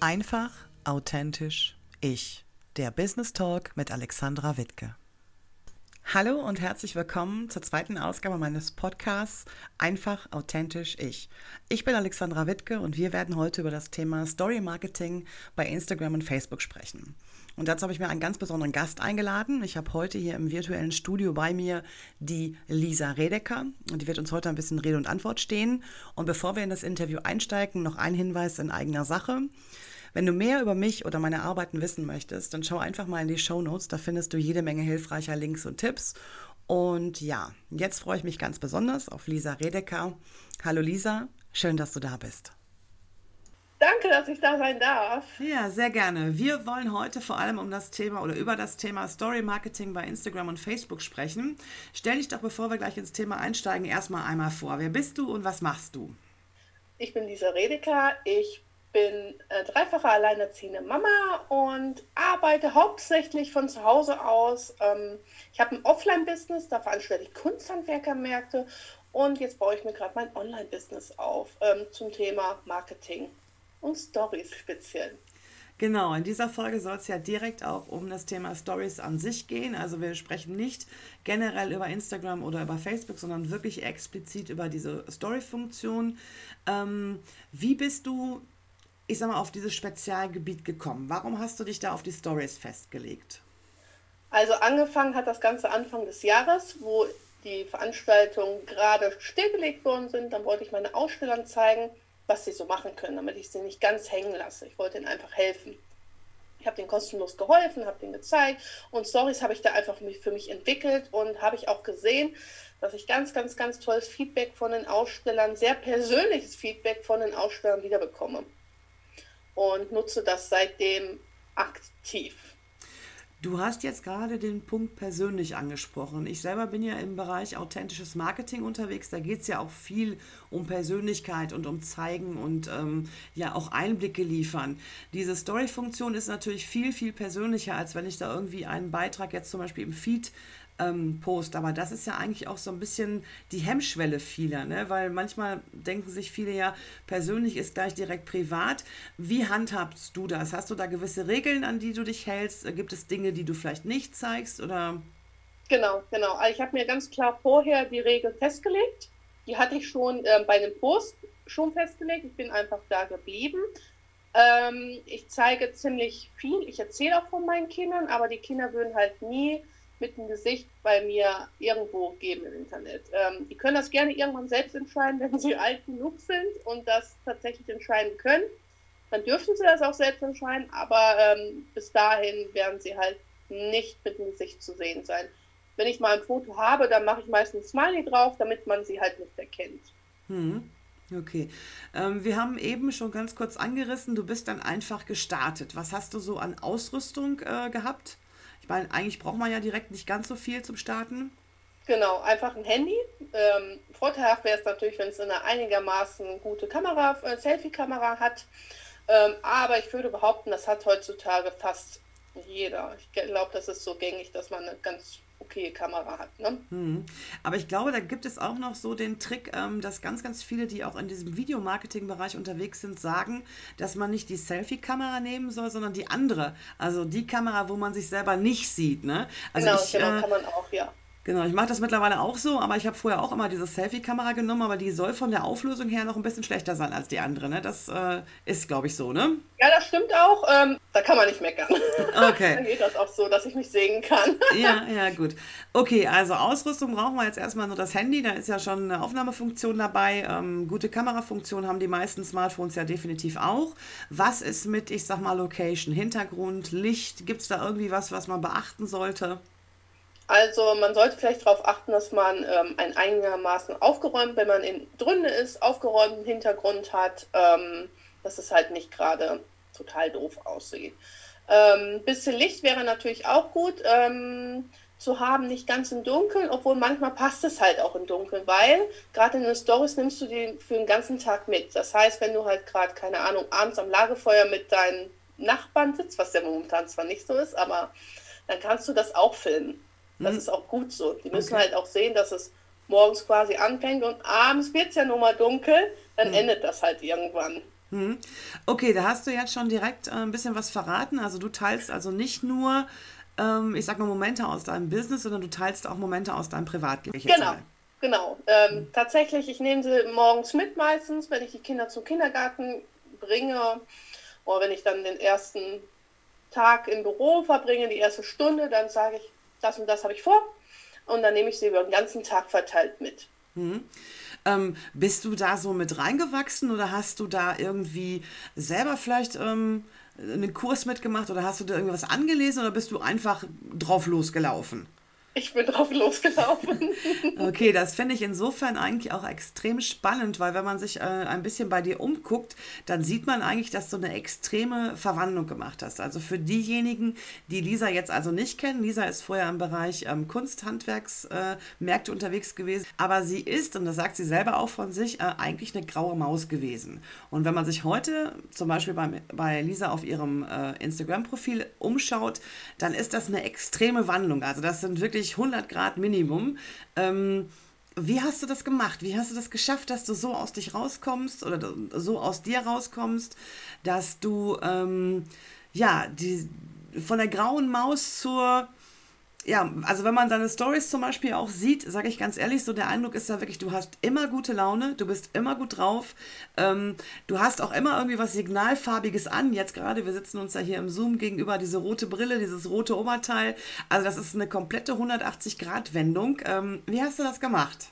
Einfach, authentisch, ich. Der Business Talk mit Alexandra Wittke. Hallo und herzlich willkommen zur zweiten Ausgabe meines Podcasts Einfach, authentisch, ich. Ich bin Alexandra Wittke und wir werden heute über das Thema Story Marketing bei Instagram und Facebook sprechen. Und dazu habe ich mir einen ganz besonderen Gast eingeladen. Ich habe heute hier im virtuellen Studio bei mir die Lisa Redeker und die wird uns heute ein bisschen Rede und Antwort stehen. Und bevor wir in das Interview einsteigen, noch ein Hinweis in eigener Sache. Wenn du mehr über mich oder meine Arbeiten wissen möchtest, dann schau einfach mal in die Show Notes. Da findest du jede Menge hilfreicher Links und Tipps. Und ja, jetzt freue ich mich ganz besonders auf Lisa Redeker. Hallo Lisa, schön, dass du da bist. Danke, dass ich da sein darf. Ja, sehr gerne. Wir wollen heute vor allem um das Thema oder über das Thema Story Marketing bei Instagram und Facebook sprechen. Stell dich doch, bevor wir gleich ins Thema einsteigen, erstmal einmal vor. Wer bist du und was machst du? Ich bin Lisa Redeker. Ich bin äh, dreifache alleinerziehende Mama und arbeite hauptsächlich von zu Hause aus. Ähm, ich habe ein Offline-Business, da veranstalte ich Kunsthandwerkermärkte und jetzt baue ich mir gerade mein Online-Business auf ähm, zum Thema Marketing und Stories speziell. Genau, in dieser Folge soll es ja direkt auch um das Thema Stories an sich gehen. Also wir sprechen nicht generell über Instagram oder über Facebook, sondern wirklich explizit über diese Story-Funktion. Ähm, wie bist du ich sag mal, auf dieses Spezialgebiet gekommen? Warum hast du dich da auf die Stories festgelegt? Also angefangen hat das Ganze Anfang des Jahres, wo die Veranstaltungen gerade stillgelegt worden sind. Dann wollte ich meine Ausstellern zeigen, was sie so machen können, damit ich sie nicht ganz hängen lasse. Ich wollte ihnen einfach helfen. Ich habe denen kostenlos geholfen, habe denen gezeigt und Stories habe ich da einfach für mich entwickelt und habe ich auch gesehen, dass ich ganz, ganz, ganz tolles Feedback von den Ausstellern, sehr persönliches Feedback von den Ausstellern wiederbekomme und nutze das seitdem aktiv. Du hast jetzt gerade den Punkt persönlich angesprochen. Ich selber bin ja im Bereich authentisches Marketing unterwegs. Da geht es ja auch viel um Persönlichkeit und um Zeigen und ähm, ja auch Einblicke liefern. Diese Story-Funktion ist natürlich viel, viel persönlicher, als wenn ich da irgendwie einen Beitrag jetzt zum Beispiel im Feed ähm, Post. Aber das ist ja eigentlich auch so ein bisschen die Hemmschwelle vieler, ne? weil manchmal denken sich viele ja, persönlich ist gleich direkt privat. Wie handhabst du das? Hast du da gewisse Regeln, an die du dich hältst? Gibt es Dinge, die du vielleicht nicht zeigst? Oder? Genau, genau. Also ich habe mir ganz klar vorher die Regeln festgelegt. Die hatte ich schon äh, bei einem Post schon festgelegt. Ich bin einfach da geblieben. Ähm, ich zeige ziemlich viel. Ich erzähle auch von meinen Kindern, aber die Kinder würden halt nie mit dem Gesicht bei mir irgendwo geben im Internet. Ähm, die können das gerne irgendwann selbst entscheiden, wenn sie alt genug sind und das tatsächlich entscheiden können. Dann dürfen sie das auch selbst entscheiden, aber ähm, bis dahin werden sie halt nicht mit dem Gesicht zu sehen sein. Wenn ich mal ein Foto habe, dann mache ich meistens Smiley drauf, damit man sie halt nicht erkennt. Hm. Okay. Ähm, wir haben eben schon ganz kurz angerissen, du bist dann einfach gestartet. Was hast du so an Ausrüstung äh, gehabt? Ich meine, eigentlich braucht man ja direkt nicht ganz so viel zum Starten. Genau, einfach ein Handy. Ähm, vorteilhaft wäre es natürlich, wenn es eine einigermaßen gute Kamera, äh, Selfie-Kamera hat. Ähm, aber ich würde behaupten, das hat heutzutage fast jeder. Ich glaube, das ist so gängig, dass man eine ganz okay Kamera hat. Ne? Hm. Aber ich glaube, da gibt es auch noch so den Trick, ähm, dass ganz, ganz viele, die auch in diesem Videomarketing-Bereich unterwegs sind, sagen, dass man nicht die Selfie-Kamera nehmen soll, sondern die andere. Also die Kamera, wo man sich selber nicht sieht. Ne? Also genau, ich, genau, äh, kann man auch, ja. Genau, ich mache das mittlerweile auch so, aber ich habe vorher auch immer diese Selfie-Kamera genommen, aber die soll von der Auflösung her noch ein bisschen schlechter sein als die andere. Ne? Das äh, ist, glaube ich, so, ne? Ja, das stimmt auch. Ähm, da kann man nicht meckern. Okay. Dann geht das auch so, dass ich mich sehen kann. ja, ja, gut. Okay, also Ausrüstung brauchen wir jetzt erstmal nur das Handy. Da ist ja schon eine Aufnahmefunktion dabei. Ähm, gute Kamerafunktion haben die meisten Smartphones ja definitiv auch. Was ist mit, ich sag mal, Location, Hintergrund, Licht? Gibt es da irgendwie was, was man beachten sollte? Also man sollte vielleicht darauf achten, dass man ähm, ein einigermaßen aufgeräumt, wenn man in drin ist, aufgeräumten Hintergrund hat, ähm, dass es halt nicht gerade total doof aussieht. Ähm, bisschen Licht wäre natürlich auch gut ähm, zu haben, nicht ganz im Dunkeln, obwohl manchmal passt es halt auch im Dunkeln, weil gerade in den Stories nimmst du die für den ganzen Tag mit. Das heißt, wenn du halt gerade, keine Ahnung, abends am Lagerfeuer mit deinen Nachbarn sitzt, was ja momentan zwar nicht so ist, aber dann kannst du das auch filmen. Das mhm. ist auch gut so. Die müssen okay. halt auch sehen, dass es morgens quasi anfängt und abends wird es ja nun mal dunkel, dann mhm. endet das halt irgendwann. Hm. Okay, da hast du jetzt schon direkt äh, ein bisschen was verraten. Also du teilst also nicht nur, ähm, ich sag mal, Momente aus deinem Business, sondern du teilst auch Momente aus deinem Privatleben. Genau, genau. Ähm, hm. Tatsächlich, ich nehme sie morgens mit meistens, wenn ich die Kinder zum Kindergarten bringe oder wenn ich dann den ersten Tag im Büro verbringe, die erste Stunde, dann sage ich, das und das habe ich vor und dann nehme ich sie über den ganzen Tag verteilt mit. Mhm. Ähm, bist du da so mit reingewachsen oder hast du da irgendwie selber vielleicht ähm, einen Kurs mitgemacht oder hast du da irgendwas angelesen oder bist du einfach drauf losgelaufen? Ich bin drauf losgelaufen. okay, das finde ich insofern eigentlich auch extrem spannend, weil wenn man sich äh, ein bisschen bei dir umguckt, dann sieht man eigentlich, dass du eine extreme Verwandlung gemacht hast. Also für diejenigen, die Lisa jetzt also nicht kennen, Lisa ist vorher im Bereich ähm, Kunsthandwerksmärkte äh, unterwegs gewesen, aber sie ist, und das sagt sie selber auch von sich, äh, eigentlich eine graue Maus gewesen. Und wenn man sich heute zum Beispiel bei, bei Lisa auf ihrem äh, Instagram-Profil umschaut, dann ist das eine extreme Wandlung. Also das sind wirklich wirklich 100 Grad Minimum. Ähm, wie hast du das gemacht? Wie hast du das geschafft, dass du so aus dich rauskommst oder so aus dir rauskommst, dass du ähm, ja die, von der grauen Maus zur ja, also wenn man deine Stories zum Beispiel auch sieht, sage ich ganz ehrlich, so der Eindruck ist ja wirklich, du hast immer gute Laune, du bist immer gut drauf, ähm, du hast auch immer irgendwie was Signalfarbiges an. Jetzt gerade, wir sitzen uns ja hier im Zoom gegenüber, diese rote Brille, dieses rote Oberteil. Also das ist eine komplette 180-Grad-Wendung. Ähm, wie hast du das gemacht?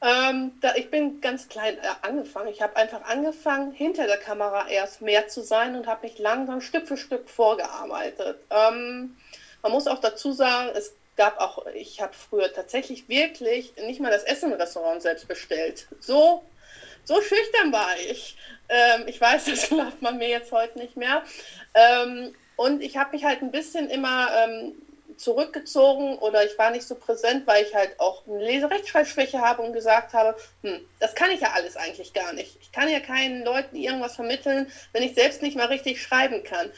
Ähm, da, ich bin ganz klein äh, angefangen. Ich habe einfach angefangen, hinter der Kamera erst mehr zu sein und habe mich langsam Stück für Stück vorgearbeitet. Ähm, man muss auch dazu sagen, es gab auch, ich habe früher tatsächlich wirklich nicht mal das Essen im Restaurant selbst bestellt. So, so schüchtern war ich. Ähm, ich weiß, das glaubt man mir jetzt heute nicht mehr. Ähm, und ich habe mich halt ein bisschen immer ähm, zurückgezogen oder ich war nicht so präsent, weil ich halt auch eine Leserechtschreibschwäche habe und gesagt habe, hm, das kann ich ja alles eigentlich gar nicht. Ich kann ja keinen Leuten irgendwas vermitteln, wenn ich selbst nicht mal richtig schreiben kann.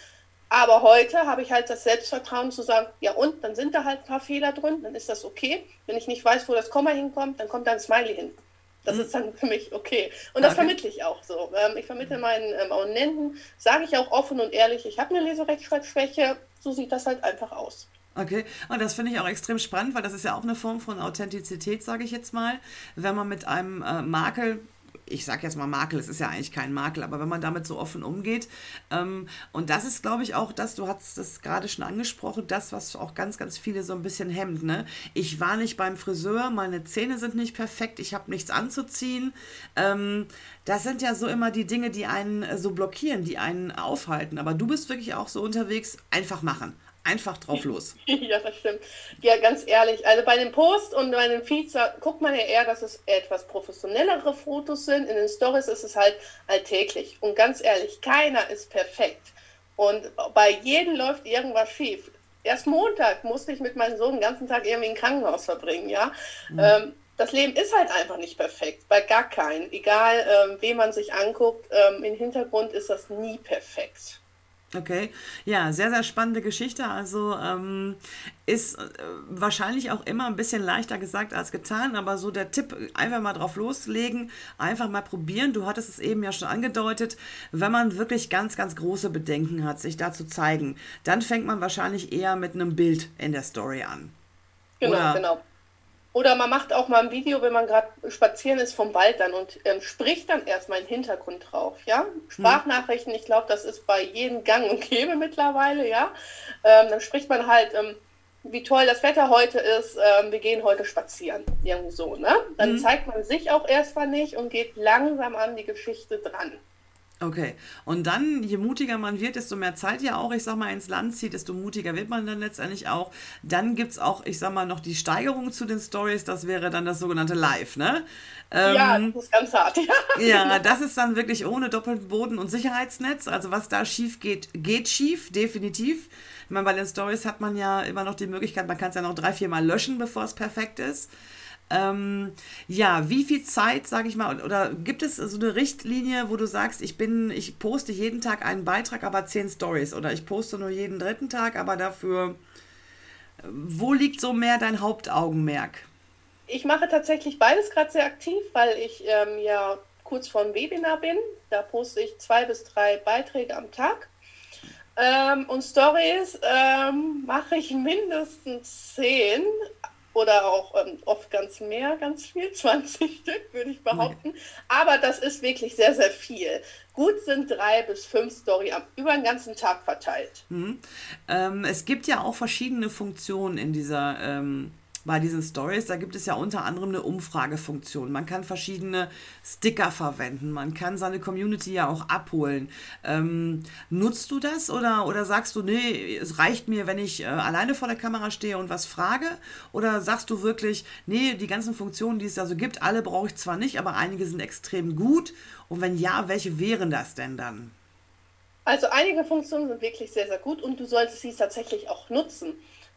Aber heute habe ich halt das Selbstvertrauen zu sagen, ja und, dann sind da halt ein paar Fehler drin, dann ist das okay. Wenn ich nicht weiß, wo das Komma hinkommt, dann kommt da ein Smiley hin. Das mhm. ist dann für mich okay. Und das okay. vermittle ich auch so. Ähm, ich vermittle meinen ähm, Abonnenten, sage ich auch offen und ehrlich, ich habe eine Leserechtschreibschwäche, so sieht das halt einfach aus. Okay, und das finde ich auch extrem spannend, weil das ist ja auch eine Form von Authentizität, sage ich jetzt mal. Wenn man mit einem äh, Makel ich sage jetzt mal Makel, es ist ja eigentlich kein Makel, aber wenn man damit so offen umgeht, ähm, und das ist, glaube ich, auch das, du hast das gerade schon angesprochen, das, was auch ganz, ganz viele so ein bisschen hemmt, ne? Ich war nicht beim Friseur, meine Zähne sind nicht perfekt, ich habe nichts anzuziehen. Ähm, das sind ja so immer die Dinge, die einen so blockieren, die einen aufhalten. Aber du bist wirklich auch so unterwegs, einfach machen einfach drauf los. ja, das stimmt. Ja, ganz ehrlich, also bei dem Post und bei den Feeds guckt man ja eher, dass es etwas professionellere Fotos sind. In den Stories ist es halt alltäglich. Und ganz ehrlich, keiner ist perfekt. Und bei jedem läuft irgendwas schief. Erst Montag musste ich mit meinem Sohn den ganzen Tag irgendwie im Krankenhaus verbringen, ja. Mhm. Ähm, das Leben ist halt einfach nicht perfekt, bei gar keinen. Egal, ähm, wen man sich anguckt, ähm, im Hintergrund ist das nie perfekt. Okay, ja, sehr, sehr spannende Geschichte. Also ähm, ist äh, wahrscheinlich auch immer ein bisschen leichter gesagt als getan, aber so der Tipp, einfach mal drauf loslegen, einfach mal probieren. Du hattest es eben ja schon angedeutet, wenn man wirklich ganz, ganz große Bedenken hat, sich da zu zeigen, dann fängt man wahrscheinlich eher mit einem Bild in der Story an. Genau, Oder genau. Oder man macht auch mal ein Video, wenn man gerade spazieren ist vom Wald dann und ähm, spricht dann erstmal einen Hintergrund drauf, ja. Sprachnachrichten, ich glaube, das ist bei jedem Gang und Gäbe mittlerweile, ja. Ähm, dann spricht man halt, ähm, wie toll das Wetter heute ist, ähm, wir gehen heute spazieren, irgendwie so, ne? Dann mhm. zeigt man sich auch erstmal nicht und geht langsam an die Geschichte dran. Okay. Und dann, je mutiger man wird, desto mehr Zeit ja auch, ich sag mal, ins Land zieht, desto mutiger wird man dann letztendlich auch. Dann gibt es auch, ich sag mal, noch die Steigerung zu den Stories, das wäre dann das sogenannte Live, ne? Ähm, ja, das ist ganz hart. Ja. ja, das ist dann wirklich ohne doppelten Boden und Sicherheitsnetz. Also was da schief geht, geht schief, definitiv. Ich meine, bei den Stories hat man ja immer noch die Möglichkeit, man kann es ja noch drei, vier Mal löschen, bevor es perfekt ist. Ähm, ja, wie viel Zeit, sage ich mal, oder gibt es so eine Richtlinie, wo du sagst, ich bin, ich poste jeden Tag einen Beitrag, aber zehn Stories oder ich poste nur jeden dritten Tag, aber dafür, wo liegt so mehr dein Hauptaugenmerk? Ich mache tatsächlich beides gerade sehr aktiv, weil ich ähm, ja kurz vor dem Webinar bin. Da poste ich zwei bis drei Beiträge am Tag. Ähm, und Stories ähm, mache ich mindestens zehn oder auch ähm, oft ganz mehr, ganz viel, 20 Stück würde ich behaupten. Aber das ist wirklich sehr, sehr viel. Gut sind drei bis fünf Story über den ganzen Tag verteilt. Mhm. Ähm, es gibt ja auch verschiedene Funktionen in dieser ähm, bei diesen Stories, da gibt es ja unter anderem eine Umfragefunktion. Man kann verschiedene Sticker verwenden, man kann seine Community ja auch abholen. Ähm, nutzt du das oder, oder sagst du, nee, es reicht mir, wenn ich äh, alleine vor der Kamera stehe und was frage? Oder sagst du wirklich, nee, die ganzen Funktionen, die es da so gibt, alle brauche ich zwar nicht, aber einige sind extrem gut. Und wenn ja, welche wären das denn dann? Also einige Funktionen sind wirklich sehr, sehr gut und du solltest sie tatsächlich auch nutzen.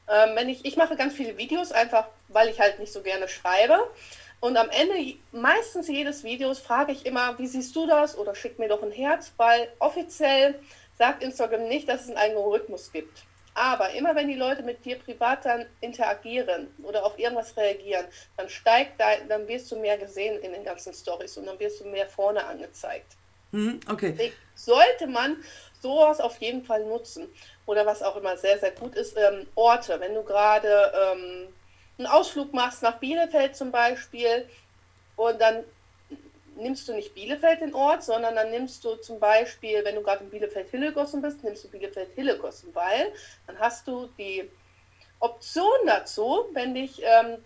Ähm, wenn ich, ich mache ganz viele Videos, einfach weil ich halt nicht so gerne schreibe. Und am Ende meistens jedes Videos frage ich immer, wie siehst du das? Oder schick mir doch ein Herz, weil offiziell sagt Instagram nicht, dass es einen Algorithmus gibt. Aber immer wenn die Leute mit dir privat dann interagieren oder auf irgendwas reagieren, dann steigt dein, dann wirst du mehr gesehen in den ganzen Stories und dann wirst du mehr vorne angezeigt. Mhm, okay. Sollte man sowas auf jeden Fall nutzen. Oder was auch immer sehr, sehr gut ist, ähm, Orte. Wenn du gerade ähm, einen Ausflug machst nach Bielefeld zum Beispiel und dann nimmst du nicht Bielefeld den Ort, sondern dann nimmst du zum Beispiel, wenn du gerade in Bielefeld-Hillegossen bist, nimmst du Bielefeld-Hillegossen, weil dann hast du die Option dazu, wenn dich, ähm,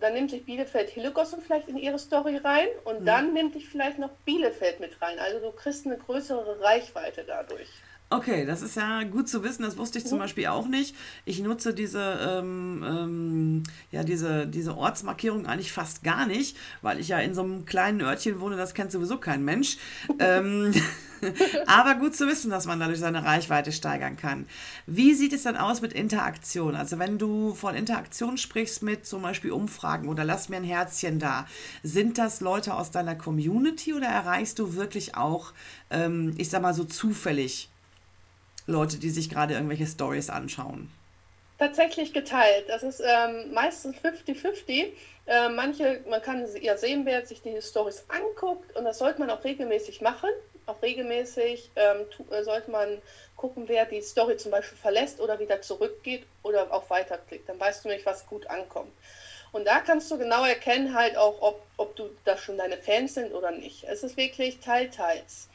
dann nimmt sich Bielefeld-Hillegossen vielleicht in ihre Story rein und mhm. dann nimmt dich vielleicht noch Bielefeld mit rein. Also du kriegst eine größere Reichweite dadurch. Okay, das ist ja gut zu wissen. Das wusste ich zum Beispiel auch nicht. Ich nutze diese, ähm, ähm, ja, diese, diese Ortsmarkierung eigentlich fast gar nicht, weil ich ja in so einem kleinen Örtchen wohne, das kennt sowieso kein Mensch. ähm, aber gut zu wissen, dass man dadurch seine Reichweite steigern kann. Wie sieht es dann aus mit Interaktion? Also wenn du von Interaktion sprichst mit zum Beispiel Umfragen oder lass mir ein Herzchen da, sind das Leute aus deiner Community oder erreichst du wirklich auch, ähm, ich sag mal so zufällig Leute, die sich gerade irgendwelche Stories anschauen? Tatsächlich geteilt. Das ist ähm, meistens 50-50. Äh, manche, man kann ja sehen, wer sich die Stories anguckt und das sollte man auch regelmäßig machen. Auch regelmäßig ähm, äh, sollte man gucken, wer die Story zum Beispiel verlässt oder wieder zurückgeht oder auch weiterklickt. Dann weißt du nicht, was gut ankommt. Und da kannst du genau erkennen, halt auch, ob, ob du da schon deine Fans sind oder nicht. Es ist wirklich teil, teils.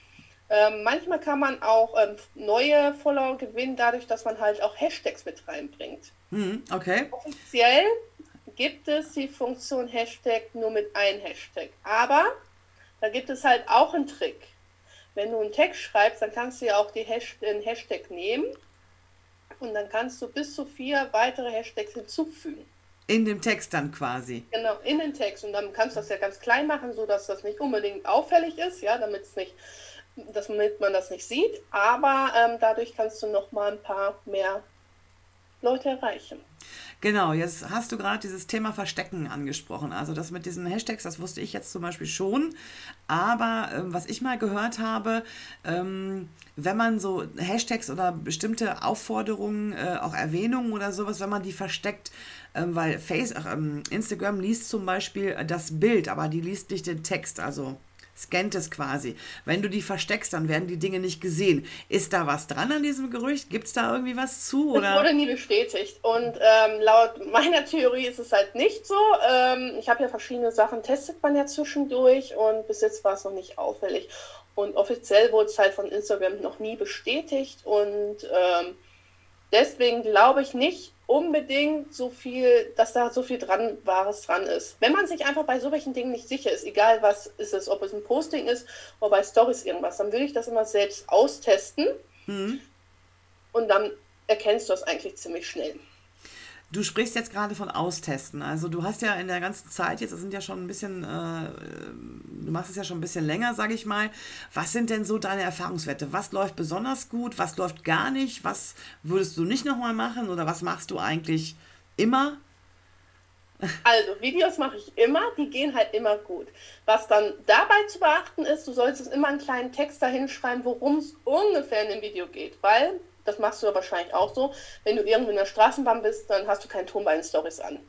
Ähm, manchmal kann man auch ähm, neue Follower gewinnen, dadurch, dass man halt auch Hashtags mit reinbringt. Mhm, okay. Offiziell gibt es die Funktion Hashtag nur mit einem Hashtag. Aber da gibt es halt auch einen Trick. Wenn du einen Text schreibst, dann kannst du ja auch die Hasht den Hashtag nehmen und dann kannst du bis zu vier weitere Hashtags hinzufügen. In dem Text dann quasi. Genau, in den Text. Und dann kannst du das ja ganz klein machen, sodass das nicht unbedingt auffällig ist, ja, damit es nicht damit man das nicht sieht, aber ähm, dadurch kannst du noch mal ein paar mehr Leute erreichen. Genau, jetzt hast du gerade dieses Thema Verstecken angesprochen. Also das mit diesen Hashtags, das wusste ich jetzt zum Beispiel schon. Aber ähm, was ich mal gehört habe, ähm, wenn man so Hashtags oder bestimmte Aufforderungen, äh, auch Erwähnungen oder sowas, wenn man die versteckt, ähm, weil Face, äh, Instagram liest zum Beispiel das Bild, aber die liest nicht den Text. Also scannt es quasi. Wenn du die versteckst, dann werden die Dinge nicht gesehen. Ist da was dran an diesem Gerücht? Gibt es da irgendwie was zu? Oder? Das wurde nie bestätigt. Und ähm, laut meiner Theorie ist es halt nicht so. Ähm, ich habe ja verschiedene Sachen, testet man ja zwischendurch und bis jetzt war es noch nicht auffällig. Und offiziell wurde es halt von Instagram noch nie bestätigt. Und ähm, deswegen glaube ich nicht, unbedingt so viel, dass da so viel dran Wahres dran ist. Wenn man sich einfach bei so welchen Dingen nicht sicher ist, egal was ist es, ob es ein Posting ist oder bei Stories irgendwas, dann würde ich das immer selbst austesten mhm. und dann erkennst du das eigentlich ziemlich schnell. Du sprichst jetzt gerade von Austesten. Also du hast ja in der ganzen Zeit, jetzt sind ja schon ein bisschen, äh, du machst es ja schon ein bisschen länger, sage ich mal. Was sind denn so deine Erfahrungswerte? Was läuft besonders gut? Was läuft gar nicht? Was würdest du nicht nochmal machen? Oder was machst du eigentlich immer? Also, Videos mache ich immer, die gehen halt immer gut. Was dann dabei zu beachten ist, du solltest immer einen kleinen Text dahin schreiben, worum es ungefähr in dem Video geht, weil das machst du ja wahrscheinlich auch so. Wenn du irgendwo in der Straßenbahn bist, dann hast du keinen Ton bei den Stories an.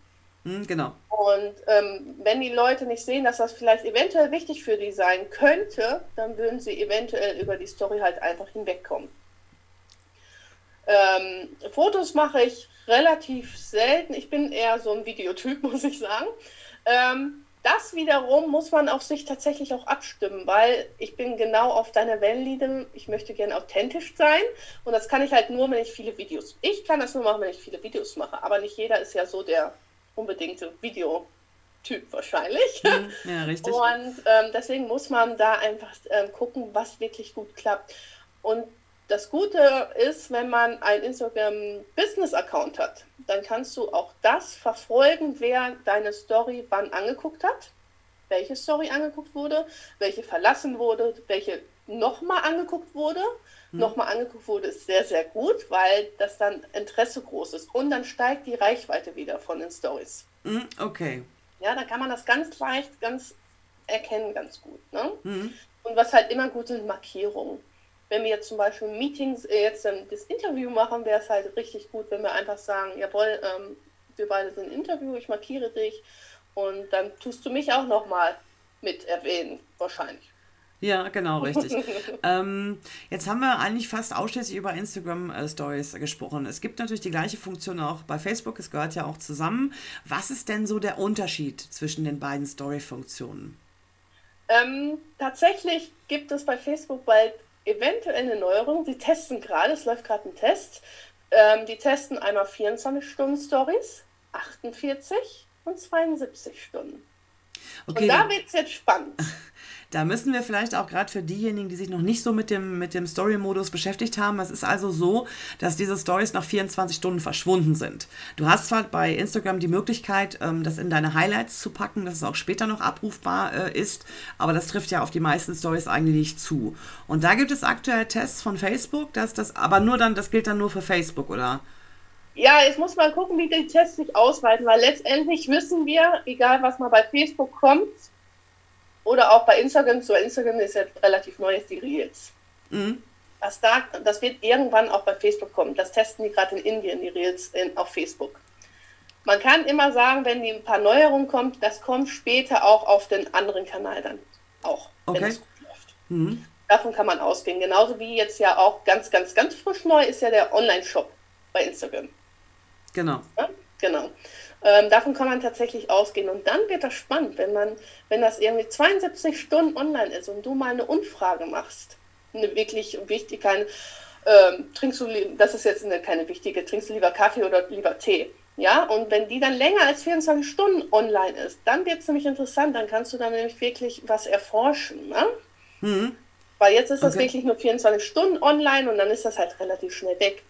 Hm, genau. Und ähm, wenn die Leute nicht sehen, dass das vielleicht eventuell wichtig für die sein könnte, dann würden sie eventuell über die Story halt einfach hinwegkommen. Ähm, Fotos mache ich relativ selten. Ich bin eher so ein Videotyp, muss ich sagen. Ähm, das wiederum muss man auf sich tatsächlich auch abstimmen, weil ich bin genau auf deiner Wellenlinie. Ich möchte gerne authentisch sein und das kann ich halt nur, wenn ich viele Videos. Ich kann das nur machen, wenn ich viele Videos mache, aber nicht jeder ist ja so der unbedingte Videotyp wahrscheinlich. Ja, richtig. Und ähm, deswegen muss man da einfach ähm, gucken, was wirklich gut klappt. Und das Gute ist, wenn man einen Instagram-Business-Account hat, dann kannst du auch das verfolgen, wer deine Story wann angeguckt hat, welche Story angeguckt wurde, welche verlassen wurde, welche nochmal angeguckt wurde. Hm. Nochmal angeguckt wurde, ist sehr, sehr gut, weil das dann Interesse groß ist. Und dann steigt die Reichweite wieder von den Stories. Hm, okay. Ja, dann kann man das ganz leicht, ganz erkennen, ganz gut. Ne? Hm. Und was halt immer gut sind, Markierungen wenn wir jetzt zum Beispiel Meetings, äh, jetzt dann das Interview machen, wäre es halt richtig gut, wenn wir einfach sagen, jawohl, ähm, wir beide sind im Interview, ich markiere dich und dann tust du mich auch nochmal mit erwähnen, wahrscheinlich. Ja, genau, richtig. ähm, jetzt haben wir eigentlich fast ausschließlich über Instagram äh, Stories gesprochen. Es gibt natürlich die gleiche Funktion auch bei Facebook, es gehört ja auch zusammen. Was ist denn so der Unterschied zwischen den beiden Story-Funktionen? Ähm, tatsächlich gibt es bei Facebook bald eventuell eine Neuerung. Sie testen gerade, es läuft gerade ein Test. Ähm, die testen einmal 24 Stunden Stories, 48 und 72 Stunden. Okay. Und da wird es jetzt spannend. Da müssen wir vielleicht auch gerade für diejenigen, die sich noch nicht so mit dem, mit dem Story-Modus beschäftigt haben, es ist also so, dass diese Stories nach 24 Stunden verschwunden sind. Du hast zwar bei Instagram die Möglichkeit, ähm, das in deine Highlights zu packen, dass es auch später noch abrufbar äh, ist, aber das trifft ja auf die meisten Stories eigentlich nicht zu. Und da gibt es aktuell Tests von Facebook, dass das, aber nur dann, das gilt dann nur für Facebook, oder? Ja, ich muss mal gucken, wie die Tests sich ausweiten, weil letztendlich wissen wir, egal was mal bei Facebook kommt, oder auch bei Instagram, so Instagram ist ja relativ neu, ist die Reels. Mhm. Das, da, das wird irgendwann auch bei Facebook kommen. Das testen die gerade in Indien, die Reels in, auf Facebook. Man kann immer sagen, wenn die ein paar Neuerungen kommt, das kommt später auch auf den anderen Kanal dann auch, okay. wenn es gut läuft. Mhm. Davon kann man ausgehen. Genauso wie jetzt ja auch ganz, ganz, ganz frisch neu ist ja der Online-Shop bei Instagram. Genau. Ja? Genau. Ähm, davon kann man tatsächlich ausgehen. Und dann wird das spannend, wenn man, wenn das irgendwie 72 Stunden online ist und du mal eine Umfrage machst. Eine wirklich wichtige, keine, ähm, trinkst du, das ist jetzt eine, keine wichtige, trinkst du lieber Kaffee oder lieber Tee? Ja, und wenn die dann länger als 24 Stunden online ist, dann wird es nämlich interessant, dann kannst du dann nämlich wirklich was erforschen. Ne? Mhm. Weil jetzt ist das okay. wirklich nur 24 Stunden online und dann ist das halt relativ schnell weg.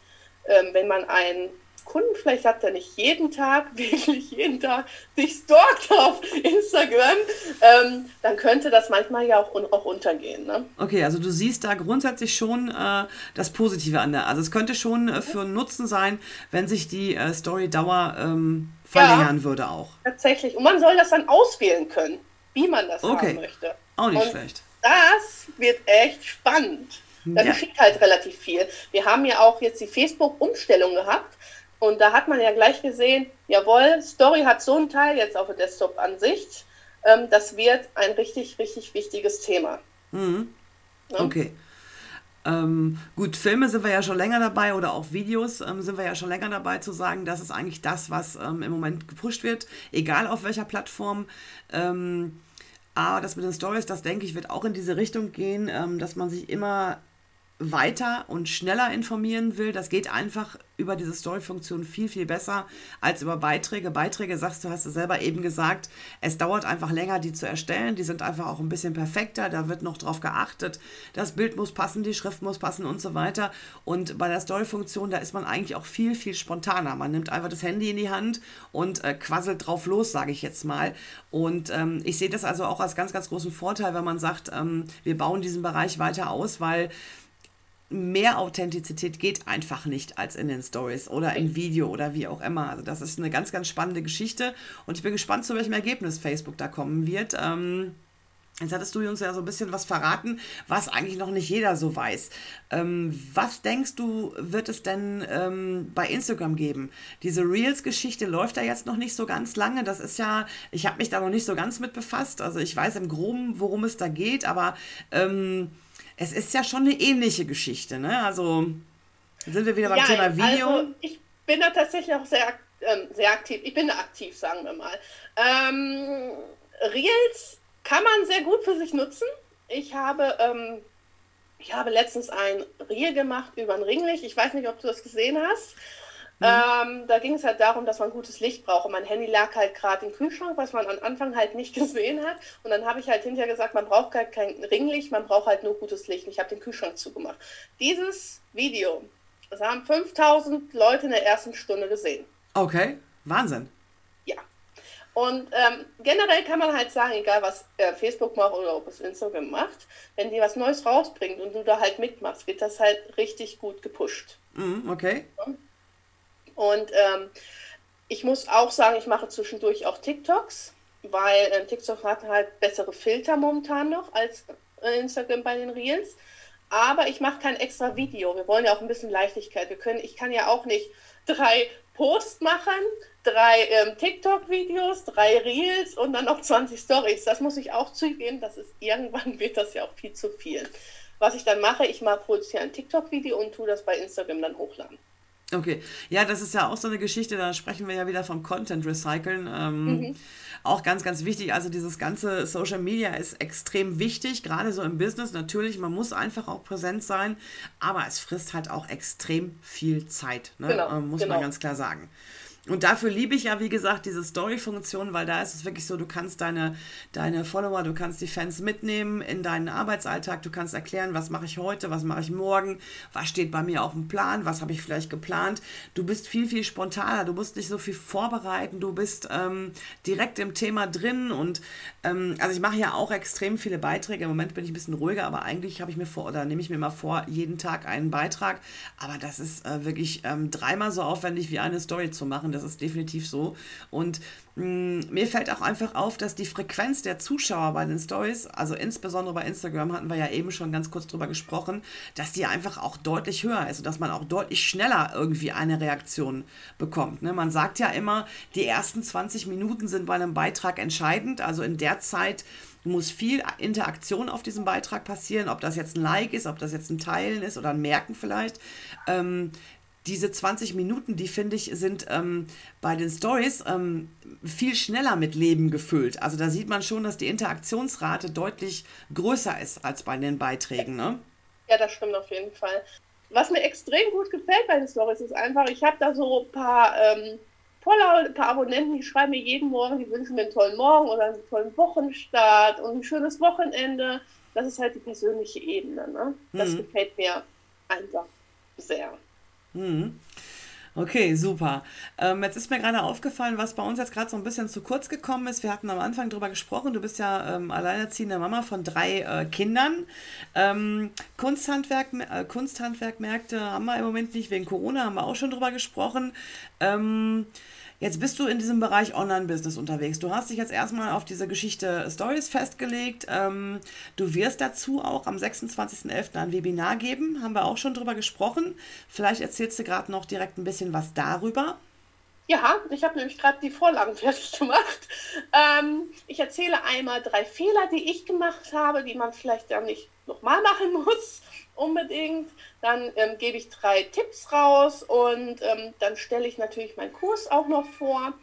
Ähm, wenn man ein Kunden vielleicht hat, der nicht jeden Tag, wirklich jeden Tag sich stalkt auf Instagram, ähm, dann könnte das manchmal ja auch, auch untergehen. Ne? Okay, also du siehst da grundsätzlich schon äh, das Positive an der. Also es könnte schon äh, für Nutzen sein, wenn sich die äh, Story-Dauer ähm, verlängern ja, würde auch. Tatsächlich. Und man soll das dann auswählen können, wie man das okay. haben möchte. Auch nicht Und schlecht. Das wird echt spannend. Da ja. geschieht halt relativ viel. Wir haben ja auch jetzt die Facebook-Umstellung gehabt. Und da hat man ja gleich gesehen, jawohl, Story hat so einen Teil jetzt auf der Desktop-Ansicht. Ähm, das wird ein richtig, richtig wichtiges Thema. Mhm. Ja? Okay. Ähm, gut, Filme sind wir ja schon länger dabei oder auch Videos ähm, sind wir ja schon länger dabei zu sagen, das ist eigentlich das, was ähm, im Moment gepusht wird, egal auf welcher Plattform. Ähm, aber das mit den Stories, das denke ich, wird auch in diese Richtung gehen, ähm, dass man sich immer weiter und schneller informieren will, das geht einfach über diese Story-Funktion viel, viel besser als über Beiträge. Beiträge, sagst du, hast du selber eben gesagt, es dauert einfach länger, die zu erstellen. Die sind einfach auch ein bisschen perfekter. Da wird noch drauf geachtet. Das Bild muss passen, die Schrift muss passen und so weiter. Und bei der Story-Funktion, da ist man eigentlich auch viel, viel spontaner. Man nimmt einfach das Handy in die Hand und äh, quasselt drauf los, sage ich jetzt mal. Und ähm, ich sehe das also auch als ganz, ganz großen Vorteil, wenn man sagt, ähm, wir bauen diesen Bereich weiter aus, weil mehr Authentizität geht einfach nicht als in den Stories oder im Video oder wie auch immer. Also das ist eine ganz, ganz spannende Geschichte und ich bin gespannt, zu welchem Ergebnis Facebook da kommen wird. Ähm, Jetzt hattest du uns ja so ein bisschen was verraten, was eigentlich noch nicht jeder so weiß. Ähm, was denkst du, wird es denn ähm, bei Instagram geben? Diese Reels-Geschichte läuft da jetzt noch nicht so ganz lange. Das ist ja, ich habe mich da noch nicht so ganz mit befasst. Also ich weiß im Groben, worum es da geht, aber ähm, es ist ja schon eine ähnliche Geschichte. Ne? Also sind wir wieder beim ja, Thema Video. Also ich bin da tatsächlich auch sehr, ähm, sehr aktiv. Ich bin da aktiv, sagen wir mal. Ähm, Reels kann man sehr gut für sich nutzen. Ich habe, ähm, ich habe letztens ein Reel gemacht über ein Ringlicht. Ich weiß nicht, ob du das gesehen hast. Mhm. Ähm, da ging es halt darum, dass man gutes Licht braucht. Und mein Handy lag halt gerade im Kühlschrank, was man am Anfang halt nicht gesehen hat. Und dann habe ich halt hinterher gesagt, man braucht halt kein Ringlicht, man braucht halt nur gutes Licht. Und ich habe den Kühlschrank zugemacht. Dieses Video, das haben 5000 Leute in der ersten Stunde gesehen. Okay, Wahnsinn. Und ähm, generell kann man halt sagen, egal was äh, Facebook macht oder ob es Instagram macht, wenn die was Neues rausbringt und du da halt mitmachst, wird das halt richtig gut gepusht. Mm, okay. Und ähm, ich muss auch sagen, ich mache zwischendurch auch TikToks, weil äh, TikTok hat halt bessere Filter momentan noch als äh, Instagram bei den Reels. Aber ich mache kein extra Video. Wir wollen ja auch ein bisschen Leichtigkeit. Wir können, ich kann ja auch nicht drei Posts machen, drei ähm, TikTok-Videos, drei Reels und dann noch 20 Stories. Das muss ich auch zugeben, das ist irgendwann wird das ja auch viel zu viel. Was ich dann mache, ich mal produziere ein TikTok-Video und tue das bei Instagram dann hochladen. Okay, ja, das ist ja auch so eine Geschichte, da sprechen wir ja wieder vom Content Recyceln. Ähm, mhm. Auch ganz, ganz wichtig. Also dieses ganze Social Media ist extrem wichtig, gerade so im Business. Natürlich, man muss einfach auch präsent sein, aber es frisst halt auch extrem viel Zeit, ne? genau, ähm, muss genau. man ganz klar sagen. Und dafür liebe ich ja, wie gesagt, diese Story-Funktion, weil da ist es wirklich so, du kannst deine, deine Follower, du kannst die Fans mitnehmen in deinen Arbeitsalltag, du kannst erklären, was mache ich heute, was mache ich morgen, was steht bei mir auf dem Plan, was habe ich vielleicht geplant. Du bist viel, viel spontaner, du musst nicht so viel vorbereiten, du bist ähm, direkt im Thema drin und ähm, also ich mache ja auch extrem viele Beiträge. Im Moment bin ich ein bisschen ruhiger, aber eigentlich habe ich mir vor oder nehme ich mir mal vor, jeden Tag einen Beitrag. Aber das ist äh, wirklich ähm, dreimal so aufwendig wie eine Story zu machen das ist definitiv so. Und mh, mm, mir fällt auch einfach auf, dass die Frequenz der Zuschauer bei den Stories, also insbesondere bei Instagram hatten wir ja eben schon ganz kurz drüber gesprochen, dass die einfach auch deutlich höher ist und dass man auch deutlich schneller irgendwie eine Reaktion bekommt. Ne? Man sagt ja immer, die ersten 20 Minuten sind bei einem Beitrag entscheidend. Also in der Zeit muss viel Interaktion auf diesem Beitrag passieren, ob das jetzt ein Like ist, ob das jetzt ein Teilen ist oder ein Merken vielleicht. Ähm, diese 20 Minuten, die finde ich, sind ähm, bei den Stories ähm, viel schneller mit Leben gefüllt. Also da sieht man schon, dass die Interaktionsrate deutlich größer ist als bei den Beiträgen. Ne? Ja, das stimmt auf jeden Fall. Was mir extrem gut gefällt bei den Stories ist einfach, ich habe da so ein paar ähm, Follower, ein paar Abonnenten, die schreiben mir jeden Morgen, die wünschen mir einen tollen Morgen oder einen tollen Wochenstart und ein schönes Wochenende. Das ist halt die persönliche Ebene. Ne? Das mhm. gefällt mir einfach sehr. Mhm. Okay, super. Ähm, jetzt ist mir gerade aufgefallen, was bei uns jetzt gerade so ein bisschen zu kurz gekommen ist. Wir hatten am Anfang darüber gesprochen, du bist ja ähm, alleinerziehende Mama von drei äh, Kindern. Ähm, Kunsthandwerk, äh, Kunsthandwerkmärkte haben wir im Moment nicht, wegen Corona haben wir auch schon drüber gesprochen. Ähm, Jetzt bist du in diesem Bereich Online-Business unterwegs. Du hast dich jetzt erstmal auf diese Geschichte Stories festgelegt. Ähm, du wirst dazu auch am 26.11. ein Webinar geben. Haben wir auch schon drüber gesprochen. Vielleicht erzählst du gerade noch direkt ein bisschen was darüber. Ja, ich habe nämlich gerade die Vorlagen fertig gemacht. Ähm, ich erzähle einmal drei Fehler, die ich gemacht habe, die man vielleicht ja nicht nochmal machen muss unbedingt. Dann ähm, gebe ich drei Tipps raus und ähm, dann stelle ich natürlich meinen Kurs auch noch vor.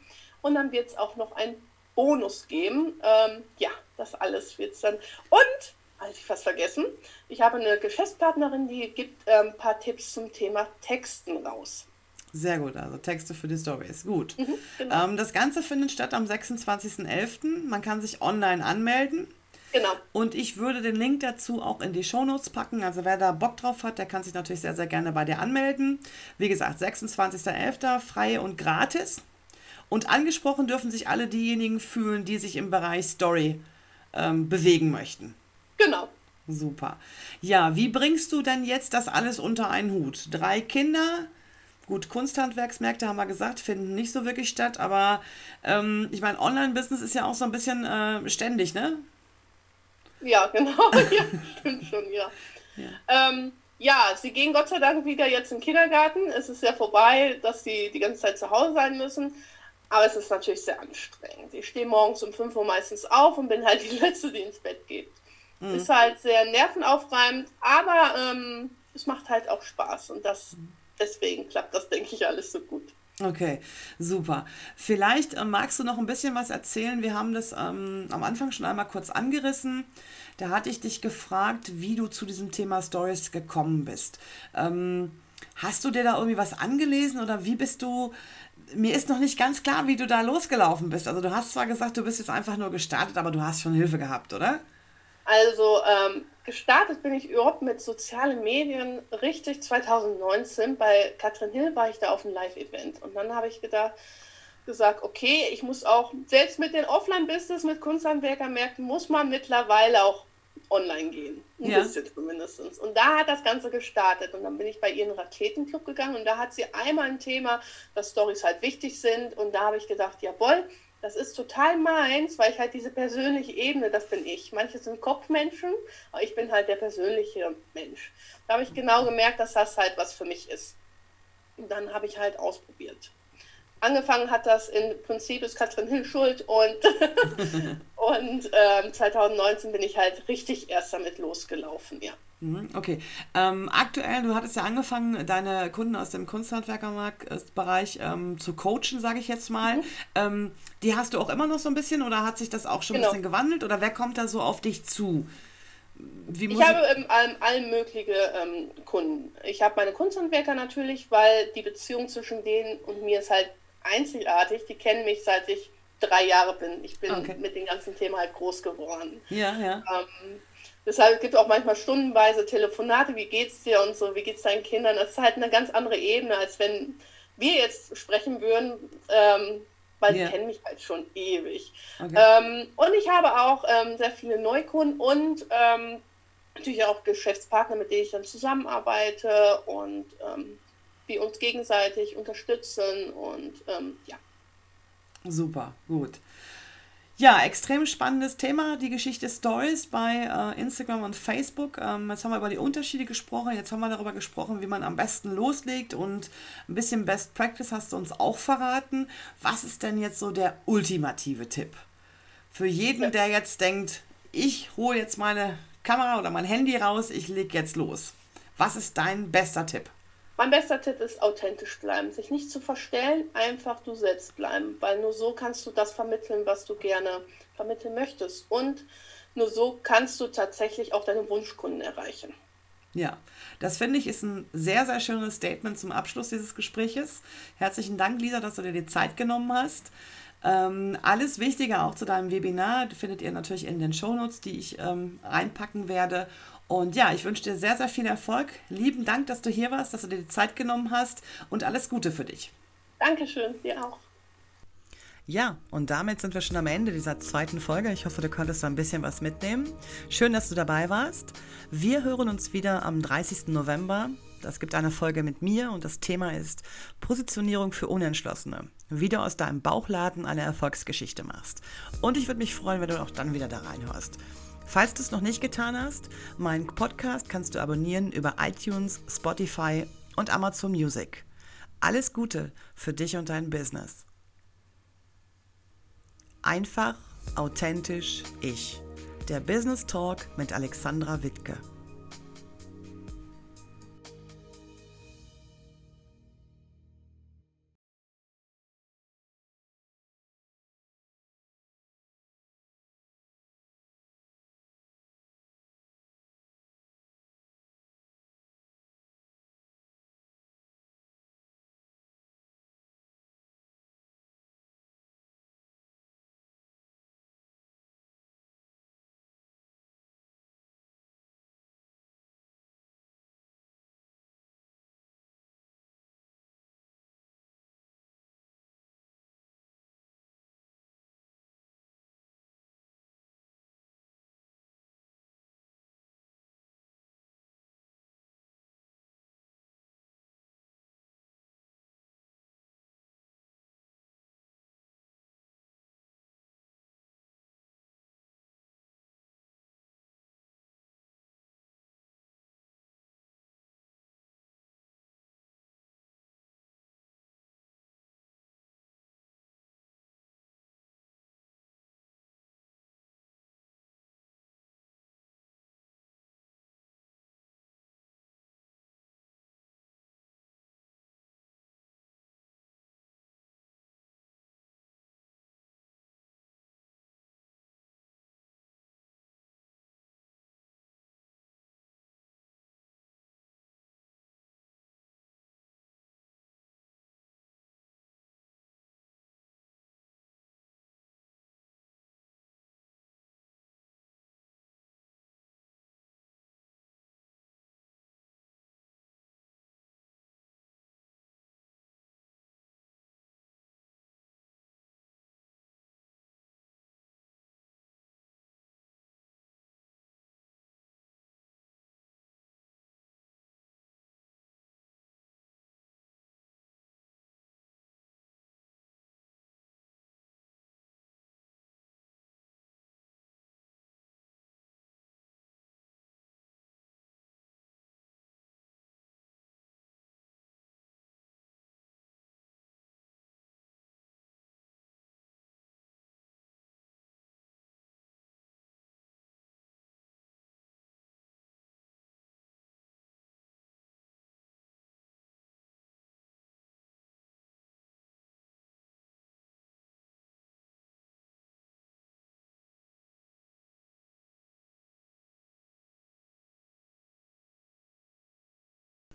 Und dann wird es auch noch einen Bonus geben. Ähm, ja, das alles wird es dann. Und, hatte ich fast vergessen, ich habe eine Geschäftspartnerin, die gibt ein ähm, paar Tipps zum Thema Texten raus. Sehr gut, also Texte für die Stories. Gut. Mhm, genau. ähm, das Ganze findet statt am 26.11. Man kann sich online anmelden. Genau. Und ich würde den Link dazu auch in die Shownotes packen. Also wer da Bock drauf hat, der kann sich natürlich sehr, sehr gerne bei dir anmelden. Wie gesagt, 26.11. frei und gratis. Und angesprochen dürfen sich alle diejenigen fühlen, die sich im Bereich Story ähm, bewegen möchten. Genau. Super. Ja, wie bringst du denn jetzt das alles unter einen Hut? Drei Kinder, Gut, Kunsthandwerksmärkte haben wir gesagt, finden nicht so wirklich statt, aber ähm, ich meine, Online-Business ist ja auch so ein bisschen äh, ständig, ne? Ja, genau. ja, stimmt schon, ja. Ja. Ähm, ja, sie gehen Gott sei Dank wieder jetzt in den Kindergarten. Es ist ja vorbei, dass sie die ganze Zeit zu Hause sein müssen. Aber es ist natürlich sehr anstrengend. Ich stehe morgens um 5 Uhr meistens auf und bin halt die Letzte, die ins Bett geht. Mhm. Ist halt sehr nervenaufreibend, aber ähm, es macht halt auch Spaß und das deswegen klappt das, denke ich, alles so gut. Okay, super. Vielleicht äh, magst du noch ein bisschen was erzählen. Wir haben das ähm, am Anfang schon einmal kurz angerissen. Da hatte ich dich gefragt, wie du zu diesem Thema Stories gekommen bist. Ähm, hast du dir da irgendwie was angelesen oder wie bist du mir ist noch nicht ganz klar, wie du da losgelaufen bist. Also du hast zwar gesagt, du bist jetzt einfach nur gestartet, aber du hast schon Hilfe gehabt, oder? Also ähm, gestartet bin ich überhaupt mit sozialen Medien richtig 2019. Bei Katrin Hill war ich da auf einem Live-Event und dann habe ich gedacht, gesagt, okay, ich muss auch, selbst mit den Offline-Business, mit Kunsthandwerkermärkten, muss man mittlerweile auch online gehen. Ein ja. bisschen zumindest. Und da hat das Ganze gestartet. Und dann bin ich bei ihr in den Raketenclub gegangen und da hat sie einmal ein Thema, dass Stories halt wichtig sind. Und da habe ich gedacht, jawohl, das ist total meins, weil ich halt diese persönliche Ebene, das bin ich. Manche sind Kopfmenschen, aber ich bin halt der persönliche Mensch. Da habe ich genau gemerkt, dass das halt was für mich ist. Und dann habe ich halt ausprobiert angefangen hat das im Prinzip ist Katrin Hill schuld und, und ähm, 2019 bin ich halt richtig erst damit losgelaufen, ja. Mhm, okay. Ähm, aktuell, du hattest ja angefangen, deine Kunden aus dem Kunsthandwerkermarktbereich ähm, zu coachen, sage ich jetzt mal. Mhm. Ähm, die hast du auch immer noch so ein bisschen oder hat sich das auch schon genau. ein bisschen gewandelt oder wer kommt da so auf dich zu? ich habe ähm, allen, allen mögliche ähm, Kunden. Ich habe meine Kunsthandwerker natürlich, weil die Beziehung zwischen denen und mir ist halt einzigartig. Die kennen mich seit ich drei Jahre bin. Ich bin okay. mit dem ganzen Thema halt groß geworden. Ja, ja. Ähm, deshalb gibt es auch manchmal stundenweise Telefonate, wie geht's dir und so, wie geht's deinen Kindern. Das ist halt eine ganz andere Ebene, als wenn wir jetzt sprechen würden, ähm, weil yeah. die kennen mich halt schon ewig. Okay. Ähm, und ich habe auch ähm, sehr viele Neukunden und ähm, natürlich auch Geschäftspartner, mit denen ich dann zusammenarbeite und ähm, wir uns gegenseitig unterstützen und ähm, ja. Super, gut. Ja, extrem spannendes Thema, die Geschichte Stories bei äh, Instagram und Facebook. Ähm, jetzt haben wir über die Unterschiede gesprochen, jetzt haben wir darüber gesprochen, wie man am besten loslegt und ein bisschen Best Practice hast du uns auch verraten. Was ist denn jetzt so der ultimative Tipp? Für jeden, der jetzt denkt, ich hole jetzt meine Kamera oder mein Handy raus, ich lege jetzt los. Was ist dein bester Tipp? Mein bester Tipp ist authentisch bleiben, sich nicht zu verstellen, einfach du selbst bleiben, weil nur so kannst du das vermitteln, was du gerne vermitteln möchtest. Und nur so kannst du tatsächlich auch deine Wunschkunden erreichen. Ja, das finde ich ist ein sehr, sehr schönes Statement zum Abschluss dieses Gespräches. Herzlichen Dank, Lisa, dass du dir die Zeit genommen hast. Ähm, alles Wichtige auch zu deinem Webinar findet ihr natürlich in den Shownotes, die ich ähm, reinpacken werde. Und ja, ich wünsche dir sehr, sehr viel Erfolg. Lieben Dank, dass du hier warst, dass du dir die Zeit genommen hast und alles Gute für dich. Dankeschön, dir auch. Ja, und damit sind wir schon am Ende dieser zweiten Folge. Ich hoffe, du konntest da ein bisschen was mitnehmen. Schön, dass du dabei warst. Wir hören uns wieder am 30. November. Es gibt eine Folge mit mir und das Thema ist Positionierung für Unentschlossene. Wie du aus deinem Bauchladen eine Erfolgsgeschichte machst. Und ich würde mich freuen, wenn du auch dann wieder da reinhörst. Falls du es noch nicht getan hast, meinen Podcast kannst du abonnieren über iTunes, Spotify und Amazon Music. Alles Gute für dich und dein Business. Einfach, authentisch, ich. Der Business Talk mit Alexandra Wittke.